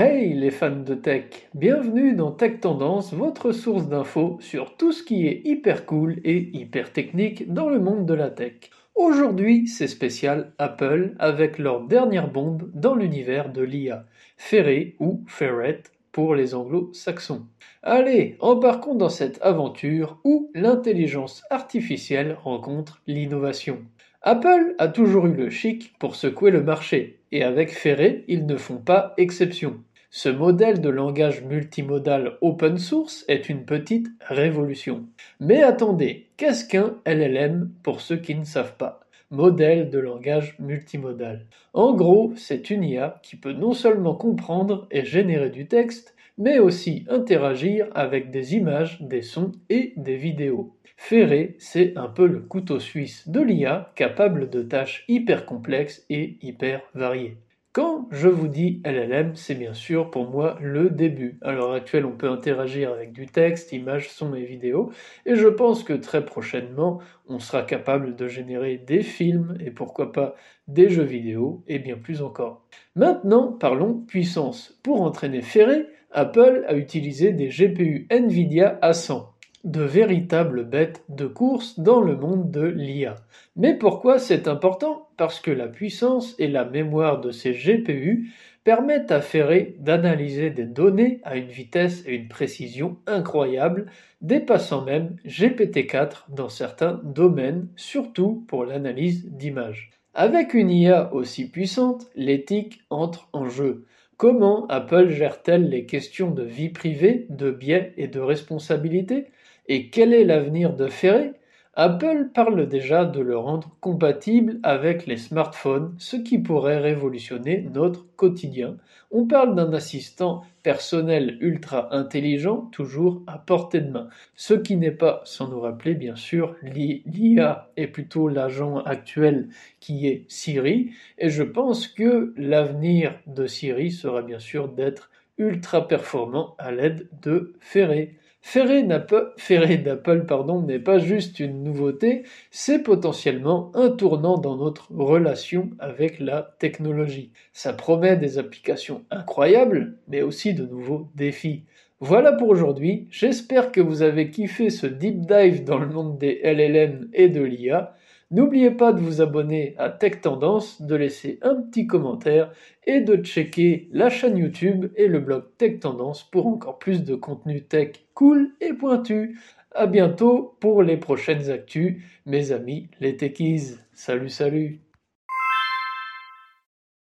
Hey les fans de tech, bienvenue dans Tech Tendance, votre source d'infos sur tout ce qui est hyper cool et hyper technique dans le monde de la tech. Aujourd'hui, c'est spécial Apple avec leur dernière bombe dans l'univers de l'IA, Ferret ou Ferret pour les anglo-saxons. Allez, embarquons dans cette aventure où l'intelligence artificielle rencontre l'innovation. Apple a toujours eu le chic pour secouer le marché, et avec Ferré, ils ne font pas exception. Ce modèle de langage multimodal open source est une petite révolution. Mais attendez, qu'est-ce qu'un LLM pour ceux qui ne savent pas? Modèle de langage multimodal. En gros, c'est une IA qui peut non seulement comprendre et générer du texte, mais aussi interagir avec des images, des sons et des vidéos. Ferré, c'est un peu le couteau suisse de l'IA capable de tâches hyper complexes et hyper variées. Quand je vous dis LLM, c'est bien sûr pour moi le début. À l'heure actuelle, on peut interagir avec du texte, images, sons et vidéos, et je pense que très prochainement, on sera capable de générer des films et pourquoi pas des jeux vidéo et bien plus encore. Maintenant, parlons puissance. Pour entraîner Ferré, Apple a utilisé des GPU Nvidia A100 de véritables bêtes de course dans le monde de l'IA. Mais pourquoi c'est important? Parce que la puissance et la mémoire de ces GPU permettent à Ferré d'analyser des données à une vitesse et une précision incroyables, dépassant même GPT-4 dans certains domaines, surtout pour l'analyse d'images. Avec une IA aussi puissante, l'éthique entre en jeu. Comment Apple gère-t-elle les questions de vie privée, de biais et de responsabilité? Et quel est l'avenir de Ferré? Apple parle déjà de le rendre compatible avec les smartphones, ce qui pourrait révolutionner notre quotidien. On parle d'un assistant personnel ultra intelligent, toujours à portée de main. Ce qui n'est pas, sans nous rappeler bien sûr, l'IA est plutôt l'agent actuel qui est Siri, et je pense que l'avenir de Siri sera bien sûr d'être ultra performant à l'aide de Ferré. Ferré d'Apple n'est pas juste une nouveauté, c'est potentiellement un tournant dans notre relation avec la technologie. Ça promet des applications incroyables, mais aussi de nouveaux défis. Voilà pour aujourd'hui, j'espère que vous avez kiffé ce deep dive dans le monde des LLM et de l'IA. N'oubliez pas de vous abonner à Tech Tendance, de laisser un petit commentaire et de checker la chaîne YouTube et le blog Tech Tendance pour encore plus de contenu tech cool et pointu. À bientôt pour les prochaines actus, mes amis les techies. Salut salut